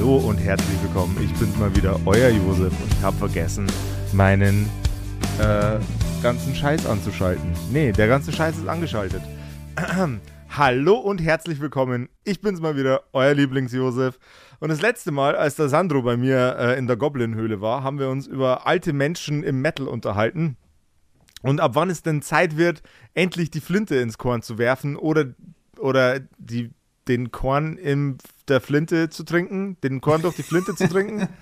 Hallo und herzlich willkommen. Ich bin's mal wieder, euer Josef und ich habe vergessen, meinen äh, ganzen Scheiß anzuschalten. Nee, der ganze Scheiß ist angeschaltet. Hallo und herzlich willkommen. Ich bin's mal wieder, euer Lieblings-Josef. Und das letzte Mal, als der Sandro bei mir äh, in der Goblin-Höhle war, haben wir uns über alte Menschen im Metal unterhalten. Und ab wann es denn Zeit wird, endlich die Flinte ins Korn zu werfen oder, oder die, den Korn in der Flinte zu trinken, den Korn durch die Flinte zu trinken.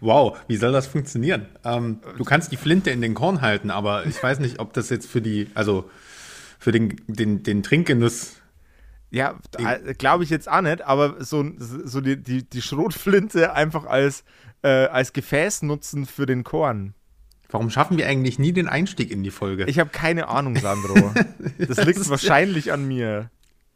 Wow, wie soll das funktionieren? Ähm, du kannst die Flinte in den Korn halten, aber ich weiß nicht, ob das jetzt für die, also für den, den, den Trinkgenuss. Ja, glaube ich jetzt auch nicht, aber so, so die, die, die Schrotflinte einfach als, äh, als Gefäß nutzen für den Korn. Warum schaffen wir eigentlich nie den Einstieg in die Folge? Ich habe keine Ahnung, Sandro. Das, das liegt wahrscheinlich an mir.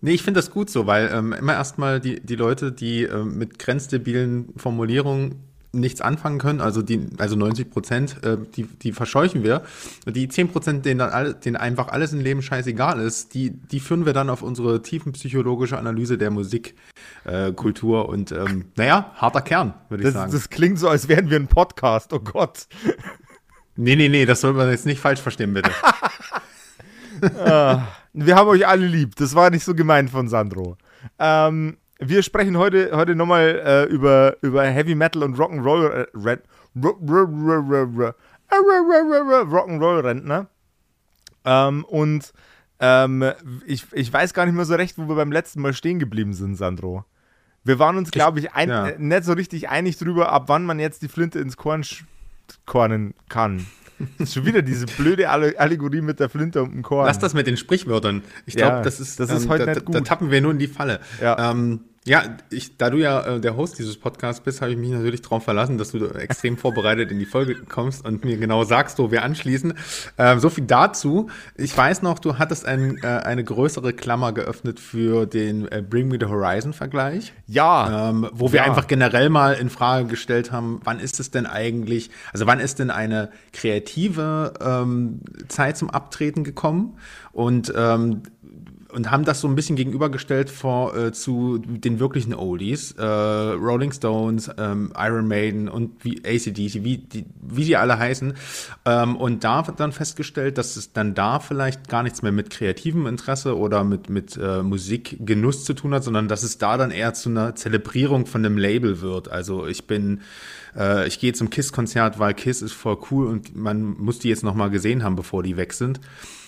Nee, ich finde das gut so, weil ähm, immer erstmal die, die Leute, die ähm, mit grenzdebilen Formulierungen nichts anfangen können, also die, also 90 Prozent, äh, die, die verscheuchen wir. Die 10 Prozent, denen dann alle, denen einfach alles im Leben scheißegal ist, die, die führen wir dann auf unsere tiefenpsychologische Analyse der Musikkultur äh, und ähm, naja, harter Kern, würde ich das, sagen. Das klingt so, als wären wir ein Podcast, oh Gott. Nee, nee, nee, das soll man jetzt nicht falsch verstehen, bitte. ah, wir haben euch alle lieb. Das war nicht so gemeint von Sandro. Ähm, wir sprechen heute, heute nochmal äh, über, über Heavy Metal und Rock'n'Roll äh, Rock'n'Roll-Rentner. Ähm, und ähm, ich, ich weiß gar nicht mehr so recht, wo wir beim letzten Mal stehen geblieben sind, Sandro. Wir waren uns, glaube ich, ein, ja. äh, nicht so richtig einig drüber, ab wann man jetzt die Flinte ins Korn kornen kann. Schon wieder diese blöde Allegorie mit der Flinte und dem Korn. Lass das mit den Sprichwörtern. Ich glaube, Ja, das ist, das ist ähm, heute da, nicht da gut. tappen wir nur in die Falle. Ja. Ähm, ja, ich, da du ja äh, der Host dieses Podcasts bist, habe ich mich natürlich darauf verlassen, dass du extrem vorbereitet in die Folge kommst und mir genau sagst, wo wir anschließen. Ähm, so viel dazu. Ich weiß noch, du hattest ein, äh, eine größere Klammer geöffnet für den äh, Bring Me the Horizon Vergleich. Ja. Ähm, wo wir Ja. einfach generell mal in Frage gestellt haben, wann ist es denn eigentlich, also wann ist denn eine kreative ähm, Zeit zum Abtreten gekommen? Und ähm, und haben das so ein bisschen gegenübergestellt vor, äh, zu den wirklichen Oldies, äh, Rolling Stones, ähm, Iron Maiden und wie ACDC, wie die, wie die alle heißen. Ähm, und da wird dann festgestellt, dass es dann da vielleicht gar nichts mehr mit kreativem Interesse oder mit, mit äh, Musikgenuss zu tun hat, sondern dass es da dann eher zu einer Zelebrierung von einem Label wird. Also ich bin äh, ich gehe zum KISS-Konzert, weil KISS ist voll cool und man muss die jetzt noch mal gesehen haben, bevor die weg sind.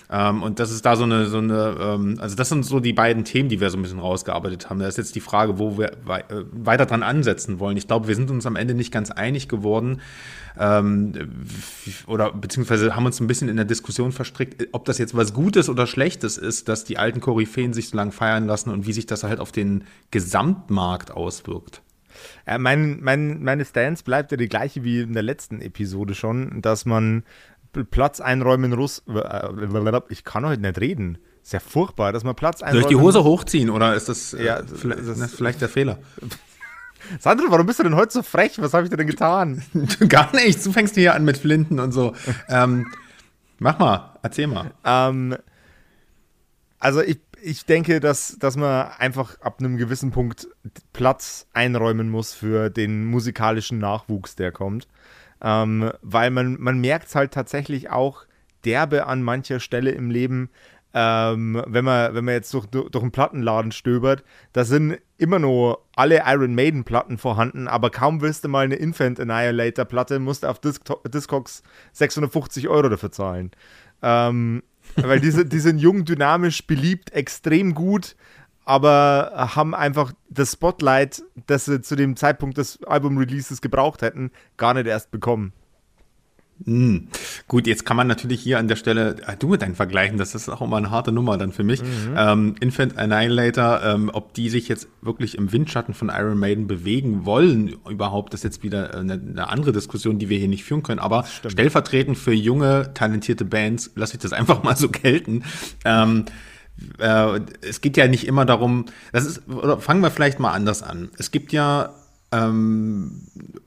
Ähm, und das ist da so eine, so eine, ähm, also das sind so die beiden Themen, die wir so ein bisschen rausgearbeitet haben. Da ist jetzt die Frage, wo wir wei äh, weiter dran ansetzen wollen. Ich glaube, wir sind uns am Ende nicht ganz einig geworden. Ähm, oder beziehungsweise haben uns ein bisschen in der Diskussion verstrickt, ob das jetzt was Gutes oder Schlechtes ist, dass die alten Koryphäen sich so lange feiern lassen und wie sich das halt auf den Gesamtmarkt auswirkt. Äh, mein, mein, meine Stance bleibt ja die gleiche wie in der letzten Episode schon, dass man Platz einräumen muss. Äh, Ich kann heute nicht reden. Ist ja furchtbar, dass man Platz Soll einräumen ich die Hose hochziehen oder ist das, äh, Ja, vielleicht, das- ist vielleicht der Fehler? Sandro, warum bist du denn heute so frech? Was habe ich dir denn getan? Gar nicht. Du fängst hier an mit Flinten und so. ähm, mach mal, erzähl mal. Ähm, also ich, ich denke, dass, dass man einfach ab einem gewissen Punkt Platz einräumen muss für den musikalischen Nachwuchs, der kommt. Ähm, weil man, man merkt es halt tatsächlich auch derbe an mancher Stelle im Leben, ähm, wenn, man, wenn man jetzt durch, durch einen Plattenladen stöbert, da sind immer noch alle Iron Maiden Platten vorhanden, aber kaum willst du mal eine Infant Annihilator Platte, musst du auf Disc Discogs 650 Euro dafür zahlen. Ähm, weil diese, die sind jung, dynamisch, beliebt, extrem gut, aber haben einfach das Spotlight, das sie zu dem Zeitpunkt des Album-Releases gebraucht hätten, gar nicht erst bekommen. Hm. Gut, jetzt kann man natürlich hier an der Stelle, äh, du mit deinen Vergleichen, das ist auch immer eine harte Nummer dann für mich. Mhm. Ähm, Infant Annihilator, ähm, ob die sich jetzt wirklich im Windschatten von Iron Maiden bewegen wollen, überhaupt, das ist jetzt wieder eine, eine andere Diskussion, die wir hier nicht führen können. Aber stellvertretend für junge, talentierte Bands, lasse ich das einfach mal so gelten. Ähm, äh, es geht ja nicht immer darum, das ist, oder fangen wir vielleicht mal anders an. Es gibt ja ähm,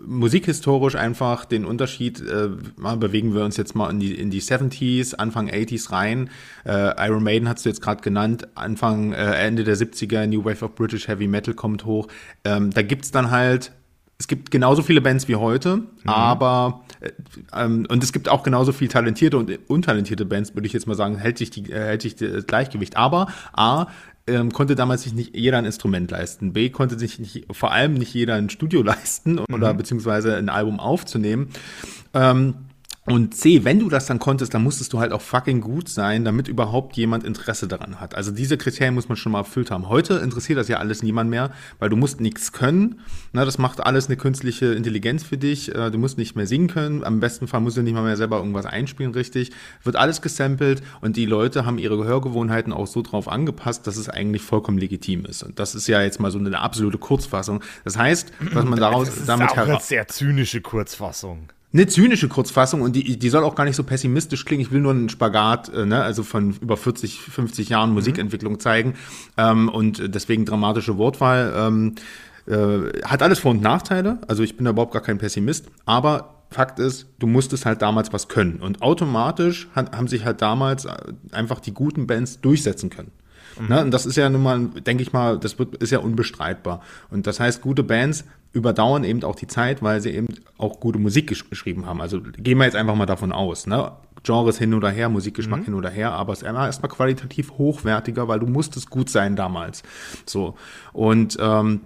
musikhistorisch einfach den Unterschied, äh, mal bewegen wir uns jetzt mal in die, in die 70s, Anfang 80s rein. Äh, Iron Maiden hast du jetzt gerade genannt, Anfang, äh, Ende der 70er, New Wave of British Heavy Metal kommt hoch. Ähm, da gibt's dann halt es gibt genauso viele Bands wie heute, mhm. aber äh, ähm, und es gibt auch genauso viel talentierte und untalentierte Bands, würde ich jetzt mal sagen, hält sich, die, äh, hält sich das Gleichgewicht. Aber A, ähm, konnte damals sich nicht jeder ein Instrument leisten. B konnte sich nicht, vor allem nicht jeder ein Studio leisten oder mhm. beziehungsweise ein Album aufzunehmen. Ähm, und C, wenn du das dann konntest, dann musstest du halt auch fucking gut sein, damit überhaupt jemand Interesse daran hat. Also diese Kriterien muss man schon mal erfüllt haben. Heute interessiert das ja alles niemand mehr, weil du musst nichts können. Na, das macht alles eine künstliche Intelligenz für dich. Äh, du musst nicht mehr singen können. Am besten Fall musst du nicht mal mehr selber irgendwas einspielen, richtig. Wird alles gesampelt und die Leute haben ihre Gehörgewohnheiten auch so drauf angepasst, dass es eigentlich vollkommen legitim ist. Und das ist ja jetzt mal so eine absolute Kurzfassung. Das heißt, was man daraus das ist damit auch eine sehr zynische Kurzfassung eine zynische Kurzfassung und die, die soll auch gar nicht so pessimistisch klingen. Ich will nur einen Spagat, äh, ne, also von über 40, 50 Jahren Musikentwicklung mhm. zeigen ähm, und deswegen dramatische Wortwahl. Ähm, äh, hat alles Vor- und Nachteile, also ich bin da überhaupt gar kein Pessimist, aber Fakt ist, du musstest halt damals was können und automatisch hat, haben sich halt damals äh, einfach die guten Bands durchsetzen können. Mhm. Ne? Und das ist ja nun mal, denke ich mal, das wird, ist ja unbestreitbar. Und das heißt, gute Bands überdauern eben auch die Zeit, weil sie eben auch gute Musik gesch geschrieben haben. Also gehen wir jetzt einfach mal davon aus. Ne? Genres hin oder her, Musikgeschmack mhm. hin oder her, aber es ist erstmal qualitativ hochwertiger, weil du musstest gut sein damals. So. Und ähm,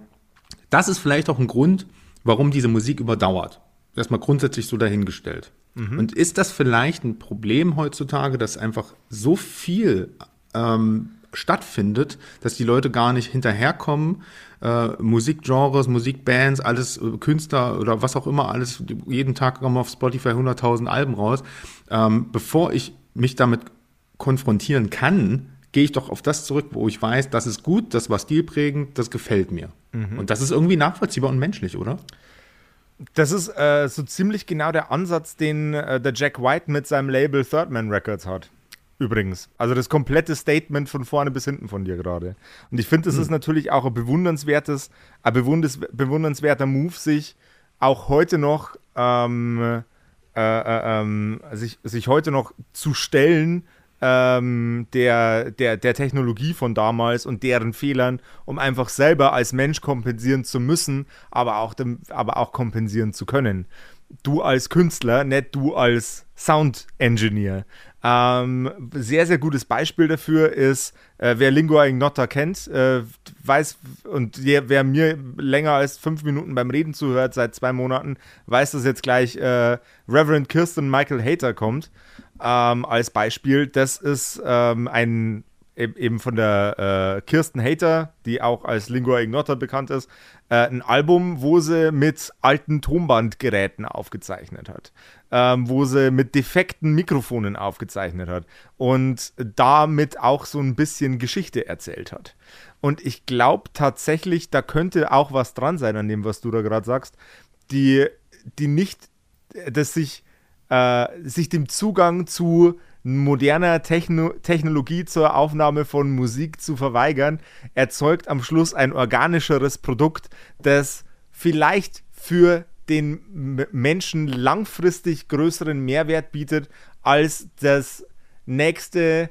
das ist vielleicht auch ein Grund, warum diese Musik überdauert. Erstmal grundsätzlich so dahingestellt. Mhm. Und ist das vielleicht ein Problem heutzutage, dass einfach so viel ähm, stattfindet, dass die Leute gar nicht hinterherkommen, äh, Musikgenres, Musikbands, alles äh, Künstler oder was auch immer, alles, jeden Tag kommen auf Spotify 100.000 Alben raus. Ähm, bevor ich mich damit konfrontieren kann, gehe ich doch auf das zurück, wo ich weiß, das ist gut, das war stilprägend, das gefällt mir. Mhm. Und das ist irgendwie nachvollziehbar und menschlich, oder? Das ist äh, so ziemlich genau der Ansatz, den äh, der Jack White mit seinem Label Third Man Records hat. Übrigens. Also das komplette Statement von vorne bis hinten von dir gerade. Und ich finde, das hm. ist natürlich auch ein bewundernswertes, ein bewundernswerter Move, sich auch heute noch ähm, äh, äh, ähm, sich, sich heute noch zu stellen ähm, der, der, der Technologie von damals und deren Fehlern, um einfach selber als Mensch kompensieren zu müssen, aber auch, dem, aber auch kompensieren zu können. Du als Künstler, nicht du als Sound Engineer. Ähm, sehr, sehr gutes Beispiel dafür ist, äh, wer Lingua Ignota kennt, äh, weiß, und der, wer mir länger als fünf Minuten beim Reden zuhört, seit zwei Monaten, weiß, dass jetzt gleich äh, Reverend Kirsten Michael Hater kommt. Ähm, als Beispiel. Das ist ähm, ein eben von der äh, Kirsten Hater, die auch als Lingua Ignota bekannt ist, äh, ein Album, wo sie mit alten Tonbandgeräten aufgezeichnet hat, ähm, wo sie mit defekten Mikrofonen aufgezeichnet hat und damit auch so ein bisschen Geschichte erzählt hat. Und ich glaube tatsächlich, da könnte auch was dran sein an dem, was du da gerade sagst, die, die nicht, dass sich, äh, sich dem Zugang zu moderner Techno Technologie zur Aufnahme von Musik zu verweigern, erzeugt am Schluss ein organischeres Produkt, das vielleicht für den Menschen langfristig größeren Mehrwert bietet als das nächste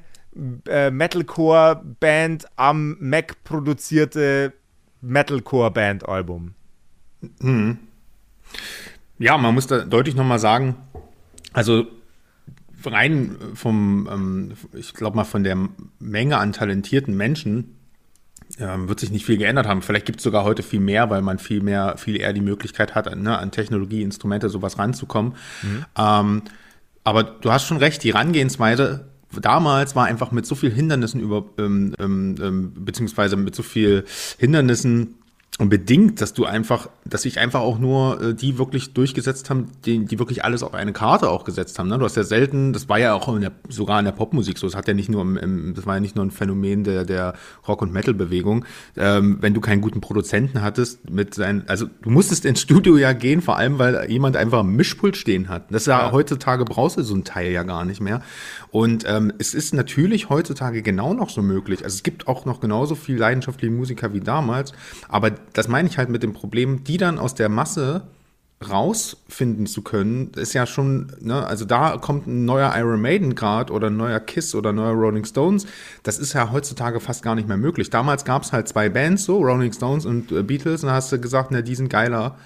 äh, Metalcore-Band am Mac produzierte Metalcore-Band-Album. Mhm. Ja, man muss da deutlich nochmal sagen, also rein vom, ähm, ich glaube mal von der Menge an talentierten Menschen ähm, wird sich nicht viel geändert haben. Vielleicht gibt es sogar heute viel mehr, weil man viel mehr, viel eher die Möglichkeit hat, ne, an Technologie, Instrumente, sowas ranzukommen. Mhm. Ähm, aber du hast schon recht, die Herangehensweise damals war einfach mit so viel Hindernissen über, ähm, ähm, ähm beziehungsweise mit so viel Hindernissen bedingt, dass du einfach dass sich einfach auch nur äh, die wirklich durchgesetzt haben, die, die wirklich alles auf eine Karte auch gesetzt haben. Ne? Du hast ja selten, das war ja auch in der, sogar in der Popmusik so, das hat ja nicht nur im, im, das war ja nicht nur ein Phänomen der, der Rock- und Metal-Bewegung, ähm, wenn du keinen guten Produzenten hattest mit seinen, also du musstest ins Studio ja gehen, vor allem, weil jemand einfach ein Mischpult stehen hat. Das ist ja, ja. heutzutage brauchst du so ein Teil ja gar nicht mehr. Und ähm, es ist natürlich heutzutage genau noch so möglich. Also es gibt auch noch genauso viel leidenschaftliche Musiker wie damals, aber das meine ich halt mit dem Problem, die dann aus der Masse rausfinden zu können, ist ja schon, ne, also da kommt ein neuer Iron Maiden gerade oder ein neuer Kiss oder ein neuer Rolling Stones. Das ist ja heutzutage fast gar nicht mehr möglich. Damals gab es halt zwei Bands, so Rolling Stones und äh, Beatles, und da hast du gesagt, ne, die sind geiler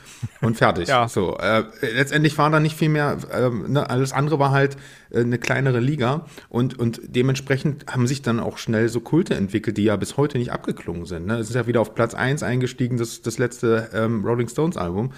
und fertig. ja. So, äh, letztendlich war da nicht viel mehr, äh, ne, alles andere war halt äh, eine kleinere Liga und, und dementsprechend haben sich dann auch schnell so Kulte entwickelt, die ja bis heute nicht abgeklungen sind. Ne? Es ist ja wieder auf Platz 1 eingestiegen, das, das letzte ähm, Rolling Stones Album.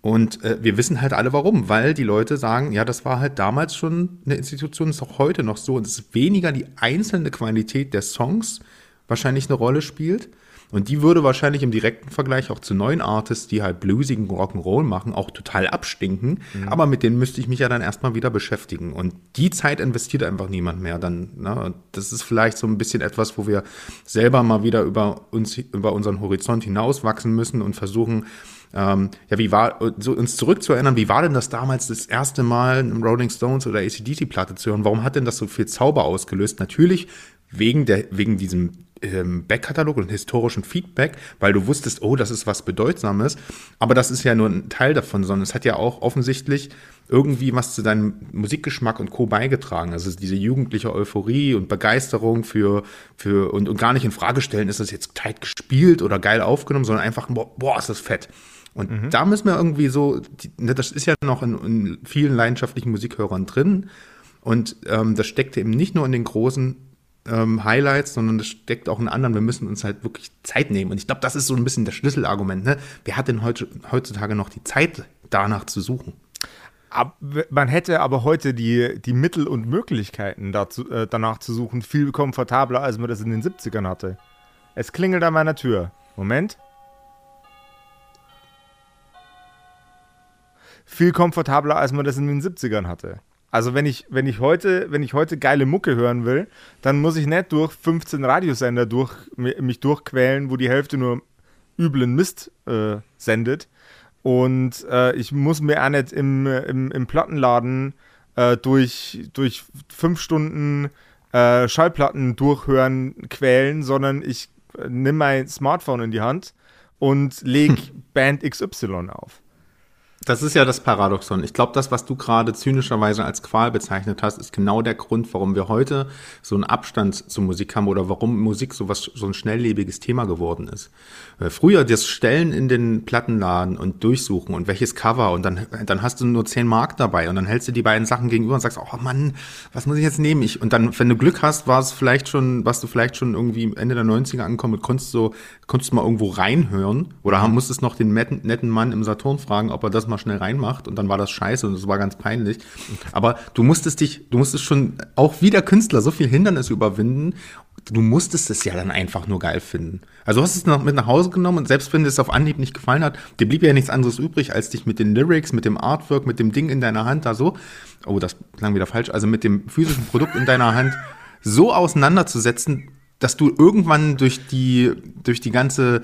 Und äh, wir wissen halt alle warum, weil die Leute sagen, ja, das war halt damals schon eine Institution, ist auch heute noch so. Und es ist weniger die einzelne Qualität der Songs wahrscheinlich eine Rolle spielt. Und die würde wahrscheinlich im direkten Vergleich auch zu neuen Artists, die halt bluesigen Rock'n'Roll machen, auch total abstinken. Mhm. Aber mit denen müsste ich mich ja dann erstmal wieder beschäftigen. Und die Zeit investiert einfach niemand mehr. Dann, ne? Das ist vielleicht so ein bisschen etwas, wo wir selber mal wieder über uns, über unseren Horizont hinauswachsen müssen und versuchen, ähm, ja, wie war, so uns zurückzuerinnern, wie war denn das damals das erste Mal Rolling Stones oder ACDC-Platte zu hören? Warum hat denn das so viel Zauber ausgelöst? Natürlich wegen der, wegen diesem ähm, Backkatalog und historischen Feedback, weil du wusstest, oh, das ist was Bedeutsames. Aber das ist ja nur ein Teil davon, sondern es hat ja auch offensichtlich irgendwie was zu deinem Musikgeschmack und Co. beigetragen. Also diese jugendliche Euphorie und Begeisterung für, für und, und gar nicht in Frage stellen, ist das jetzt tight gespielt oder geil aufgenommen, sondern einfach, boah, boah ist das fett. Und mhm. da müssen wir irgendwie so, ne, das ist ja noch in, in vielen leidenschaftlichen Musikhörern drin. Und ähm, das steckt eben nicht nur in den großen ähm, Highlights, sondern das steckt auch in anderen. Wir müssen uns halt wirklich Zeit nehmen. Und ich glaube, das ist so ein bisschen das Schlüsselargument. Ne? Wer hat denn heutzutage noch die Zeit, danach zu suchen? Ab, man hätte aber heute die, die Mittel und Möglichkeiten dazu, äh, danach zu suchen viel komfortabler, als man das in den 70ern hatte. Es klingelt an meiner Tür. Moment. viel komfortabler, als man das in den 70ern hatte. Also wenn ich, wenn ich heute, wenn ich heute geile Mucke hören will, dann muss ich nicht durch 15 Radiosender durch, mich durchquälen, wo die Hälfte nur üblen Mist äh, sendet. Und äh, ich muss mir auch nicht im, im, im Plattenladen äh, durch, durch fünf Stunden äh, Schallplatten durchhören, quälen, sondern ich äh, nehme mein Smartphone in die Hand und lege Band XY auf. Das ist ja das Paradoxon. Ich glaube, das, was du gerade zynischerweise als Qual bezeichnet hast, ist genau der Grund, warum wir heute so einen Abstand zur Musik haben oder warum Musik so was, so ein schnelllebiges Thema geworden ist. Äh, früher das Stellen in den Plattenladen und durchsuchen und welches Cover und dann, dann hast du nur 10 Mark dabei und dann hältst du die beiden Sachen gegenüber und sagst, oh Mann, was muss ich jetzt nehmen? Ich, und dann, wenn du Glück hast, war es vielleicht schon, warst du vielleicht schon irgendwie Ende der 90er angekommen und konntest so, konntest mal irgendwo reinhören oder mhm. musstest noch den netten, netten Mann im Saturn fragen, ob er das mal schnell reinmacht und dann war das scheiße und das war ganz peinlich. Aber du musstest dich, du musstest schon auch wie der Künstler so viel Hindernisse überwinden. Du musstest es ja dann einfach nur geil finden. Also du hast es noch mit nach Hause genommen und selbst wenn dir es auf Anhieb nicht gefallen hat, dir blieb ja nichts anderes übrig, als dich mit den Lyrics, mit dem Artwork, mit dem Ding in deiner Hand da so, oh, das klang wieder falsch, also mit dem physischen Produkt in deiner Hand so auseinanderzusetzen, dass du irgendwann durch die, durch die ganze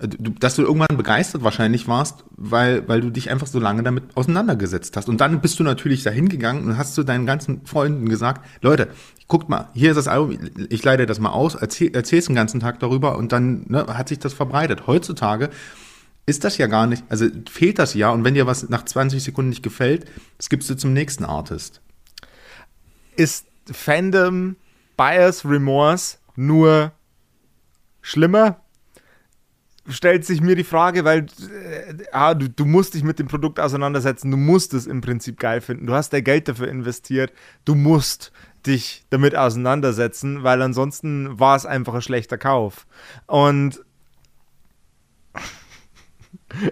dass du irgendwann begeistert wahrscheinlich warst, weil, weil du dich einfach so lange damit auseinandergesetzt hast. Und dann bist du natürlich dahin gegangen und hast zu deinen ganzen Freunden gesagt, Leute, guckt mal, hier ist das Album, ich leite das mal aus, erzähl, erzähl's den ganzen Tag darüber und dann ne, hat sich das verbreitet. Heutzutage ist das ja gar nicht, also fehlt das ja und wenn dir was nach 20 Sekunden nicht gefällt, das gibst du zum nächsten Artist. Ist Fandom, Bias, Remorse nur schlimmer stellt sich mir die Frage, weil äh, ah, du, du musst dich mit dem Produkt auseinandersetzen, du musst es im Prinzip geil finden, du hast dein Geld dafür investiert, du musst dich damit auseinandersetzen, weil ansonsten war es einfach ein schlechter Kauf. Und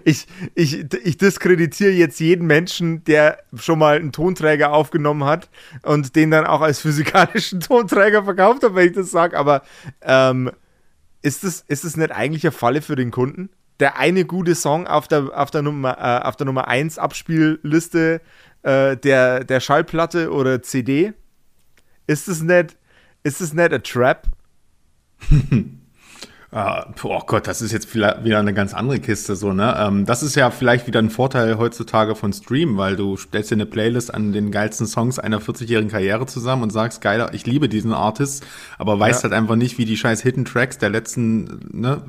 ich, ich, ich diskreditiere jetzt jeden Menschen, der schon mal einen Tonträger aufgenommen hat und den dann auch als physikalischen Tonträger verkauft hat, wenn ich das sage, aber ähm, ist es, ist es nicht eigentlich eine Falle für den Kunden? der eine gute Song auf der, auf der Nummer, äh, auf der Nummer 1 Abspielliste äh, der, der Schallplatte oder CD? Ist es nicht, ist es nicht ein Trap? Oh Gott, das ist jetzt wieder eine ganz andere Kiste so, ne? Ähm, das ist ja vielleicht wieder ein Vorteil heutzutage von Stream, weil du stellst dir eine Playlist an den geilsten Songs einer 40-jährigen Karriere zusammen und sagst, geiler, ich liebe diesen Artist, aber weißt ja. halt einfach nicht, wie die scheiß Hidden Tracks der letzten ne,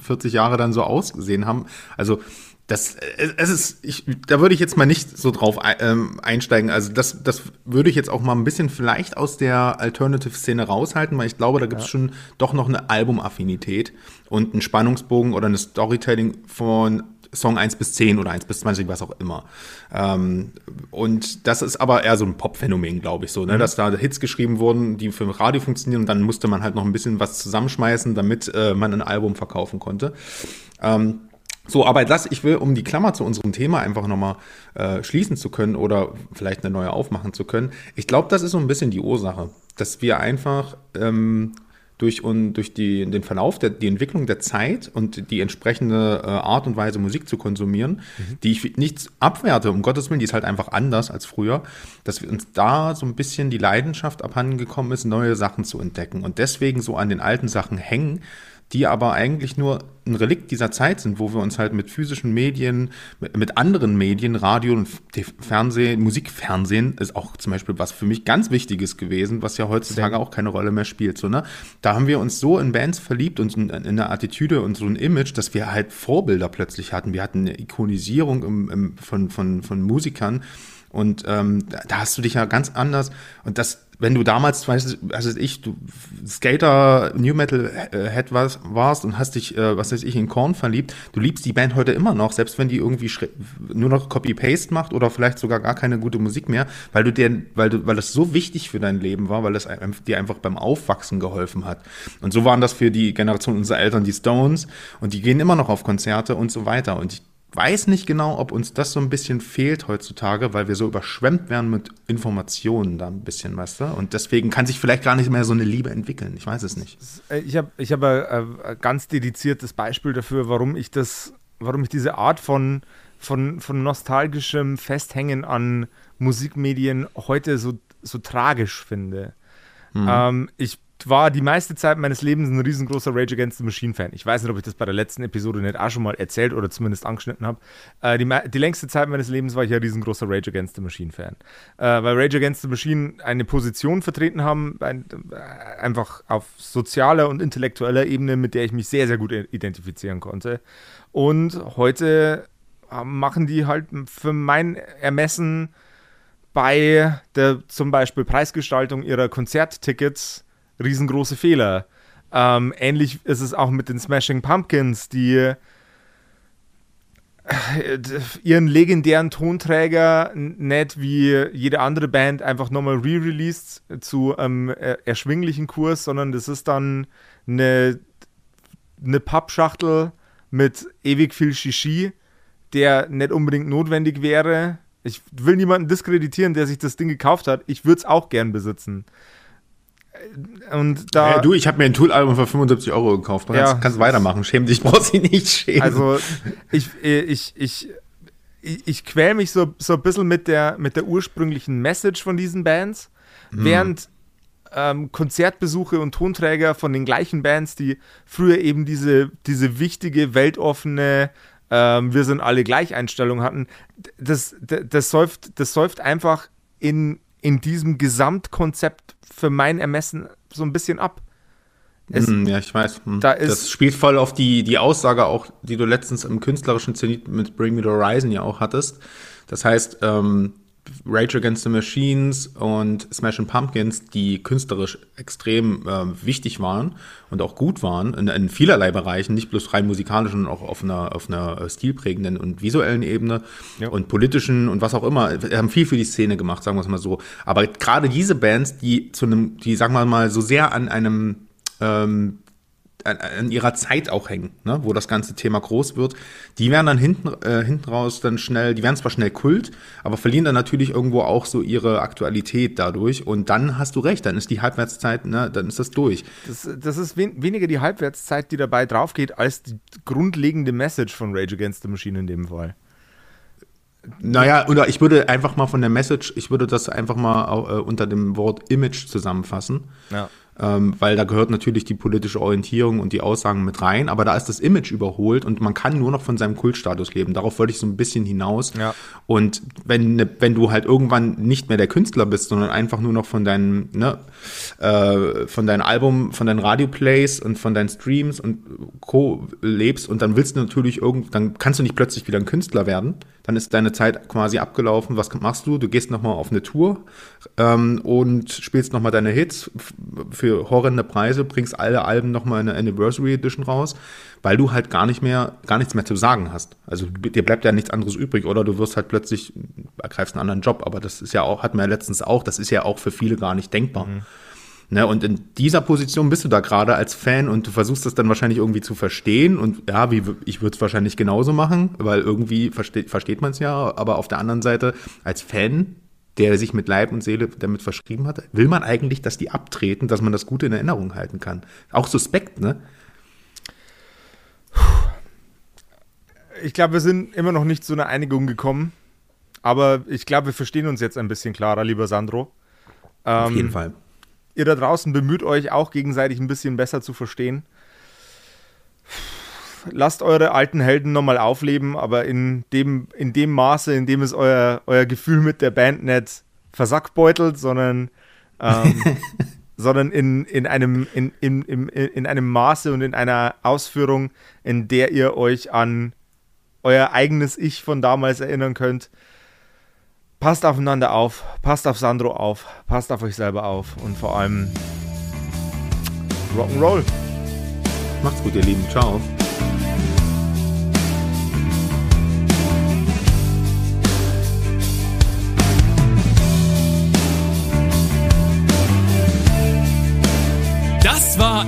40 Jahre dann so ausgesehen haben. Also das, es ist, ich, da würde ich jetzt mal nicht so drauf ähm, einsteigen. Also das, das würde ich jetzt auch mal ein bisschen vielleicht aus der Alternative-Szene raushalten, weil ich glaube, da gibt es ja. schon doch noch eine Albumaffinität und einen Spannungsbogen oder eine Storytelling von Song 1 bis 10 oder 1 bis 20, was auch immer. Ähm, und das ist aber eher so ein Pop-Phänomen, glaube ich, so, ne? Mhm. dass da Hits geschrieben wurden, die für Radio funktionieren und dann musste man halt noch ein bisschen was zusammenschmeißen, damit äh, man ein Album verkaufen konnte. Ähm, so, aber das, ich will, um die Klammer zu unserem Thema einfach nochmal äh, schließen zu können oder vielleicht eine neue aufmachen zu können. Ich glaube, das ist so ein bisschen die Ursache, dass wir einfach ähm, durch, und, durch die, den Verlauf, der, die Entwicklung der Zeit und die entsprechende äh, Art und Weise, Musik zu konsumieren, mhm. die ich nicht abwerte, um Gottes Willen, die ist halt einfach anders als früher, dass wir uns da so ein bisschen die Leidenschaft abhandengekommen ist, neue Sachen zu entdecken und deswegen so an den alten Sachen hängen, die aber eigentlich nur ein Relikt dieser Zeit sind, wo wir uns halt mit physischen Medien, mit, anderen Medien, Radio und Fernsehen, Musikfernsehen ist auch zum Beispiel was für mich ganz Wichtiges gewesen, was ja heutzutage auch keine Rolle mehr spielt. So, ne? Da haben wir uns so in Bands verliebt und in, in eine Attitüde und so ein Image, dass wir halt Vorbilder plötzlich hatten. Wir hatten eine Ikonisierung im, im, von, von, von Musikern und ähm, da hast du dich ja ganz anders und das wenn du damals, weißt was weiß ich, du Skater, New Metal äh, Head warst, warst und hast dich, äh, was weiß ich, in Korn verliebt, du liebst die Band heute immer noch, selbst wenn die irgendwie nur noch Copy-Paste macht oder vielleicht sogar gar keine gute Musik mehr, weil du dir, weil du, weil das so wichtig für dein Leben war, weil es dir einfach beim Aufwachsen geholfen hat. Und so waren das für die Generation unserer Eltern die Stones und die gehen immer noch auf Konzerte und so weiter. Und ich weiß nicht genau, ob uns das so ein bisschen fehlt heutzutage, weil wir so überschwemmt werden mit Informationen da ein bisschen, weißt du? Und deswegen kann sich vielleicht gar nicht mehr so eine Liebe entwickeln. Ich weiß es nicht. Äh, ich habe ich hab ein ganz dediziertes Beispiel dafür, warum ich das, warum ich diese Art von, von, von nostalgischem Festhängen an Musikmedien heute so, so tragisch finde. Mhm. Ähm, ich war die meiste Zeit meines Lebens ein riesengroßer Rage Against the Machine Fan. Ich weiß nicht, ob ich das bei der letzten Episode nicht auch schon mal erzählt oder zumindest angeschnitten habe. Äh, die, die, längste Zeit meines Lebens war ich ja riesengroßer Rage Against the Machine Fan. Äh, weil Rage Against the Machine eine Position vertreten haben, ein, äh, einfach auf sozialer und intellektueller Ebene, mit der ich mich sehr, sehr gut identifizieren konnte. Und heute äh, machen die halt für mein Ermessen bei der zum Beispiel Preisgestaltung ihrer Konzerttickets riesengroße Fehler. Ähm, ähnlich ist es auch mit den Smashing Pumpkins, die äh, ihren legendären Tonträger nicht wie jede andere Band einfach nochmal re-released zu einem erschwinglichen Kurs, sondern das ist dann eine, eine Pappschachtel mit ewig viel Shishi, der nicht unbedingt notwendig wäre. Ich will niemanden diskreditieren, der sich das Ding gekauft hat. Ich würde es auch gern besitzen. Und da. Ja, du, ich habe mir ein Tool-Album für 75 Euro gekauft. Du ja, kannst, weitermachen. Schäm dich, brauchst dich nicht schämen. Also, ich, ich, ich, ich, ich quäl mich so, so ein bisschen mit der, mit der ursprünglichen Message von diesen Bands, hm. während ähm, Konzertbesuche und Tonträger von den gleichen Bands, die früher eben diese, diese wichtige, weltoffene, ähm, wir sind alle Gleicheinstellung hatten, das, das, das, säuft, das säuft einfach in, in diesem Gesamtkonzept für mein Ermessen so ein bisschen ab. Es, hm, ja, ich weiß. Hm. Da das spielt voll auf die, die Aussage auch, die du letztens im künstlerischen Zenit mit Bring Me the Horizon ja auch hattest. Das heißt, ähm, Rage Against the Machines und Smashing Pumpkins, die künstlerisch extrem äh, wichtig waren und auch gut waren, in, in, vielerlei Bereichen, nicht bloß rein musikalisch, sondern auch auf einer, auf einer äh, stilprägenden und visuellen Ebene ja. und politischen und was auch immer, haben viel für die Szene gemacht, sagen wir es mal so. Aber gerade diese Bands, die zu einem, die sagen wir mal so sehr an einem ähm, an, an ihrer Zeit auch hängen, ne? wo das ganze Thema groß wird. Die werden dann hinten, äh, hinten raus dann schnell, die werden zwar schnell Kult, aber verlieren dann natürlich irgendwo auch so ihre Aktualität dadurch. Und dann hast du recht, dann ist die Halbwertszeit, ne, dann ist das durch. Das, das ist wen, weniger die Halbwertszeit, die dabei draufgeht, als die grundlegende Message von Rage Against the Machine in dem Fall. Naja, oder ich würde einfach mal von der Message, ich würde das einfach mal äh, unter dem Wort Image zusammenfassen. Ja ähm, weil da gehört natürlich die politische Orientierung und die Aussagen mit rein, aber da ist das Image überholt und man kann nur noch von seinem Kultstatus leben. Darauf wollte ich so ein bisschen hinaus. Ja. Und wenn, ne, wenn du halt irgendwann nicht mehr der Künstler bist, sondern einfach nur noch von deinem, ne, äh, von deinem Album, von deinen Radioplays und von deinen Streams und Co. lebst und dann willst du natürlich irgend, dann kannst du nicht plötzlich wieder ein Künstler werden. Dann ist deine Zeit quasi abgelaufen. Was machst du? Du gehst nochmal auf eine Tour ähm, und spielst nochmal deine Hits für horrende Preise, bringst alle Alben nochmal in eine Anniversary Edition raus, weil du halt gar nicht mehr, gar nichts mehr zu sagen hast. Also dir bleibt ja nichts anderes übrig oder du wirst halt plötzlich, ergreifst einen anderen Job, aber das ist ja auch, hat man ja letztens auch, das ist ja auch für viele gar nicht denkbar. Mhm. Ne, und in dieser Position bist du da gerade als Fan und du versuchst das dann wahrscheinlich irgendwie zu verstehen. Und ja, wie, ich würde es wahrscheinlich genauso machen, weil irgendwie versteht, versteht man es ja. Aber auf der anderen Seite, als Fan der sich mit Leib und Seele damit verschrieben hat, will man eigentlich, dass die abtreten, dass man das Gute in Erinnerung halten kann. Auch suspekt, ne? Ich glaube, wir sind immer noch nicht zu einer Einigung gekommen. Aber ich glaube, wir verstehen uns jetzt ein bisschen klarer, lieber Sandro. Auf ähm, jeden Fall. Ihr da draußen bemüht euch auch gegenseitig ein bisschen besser zu verstehen lasst eure alten Helden nochmal aufleben, aber in dem, in dem Maße, in dem es euer, euer Gefühl mit der Band nicht versackbeutelt, sondern, ähm, sondern in, in, einem, in, in, in, in einem Maße und in einer Ausführung, in der ihr euch an euer eigenes Ich von damals erinnern könnt. Passt aufeinander auf, passt auf Sandro auf, passt auf euch selber auf und vor allem Rock'n'Roll. Macht's gut, ihr Lieben. Ciao.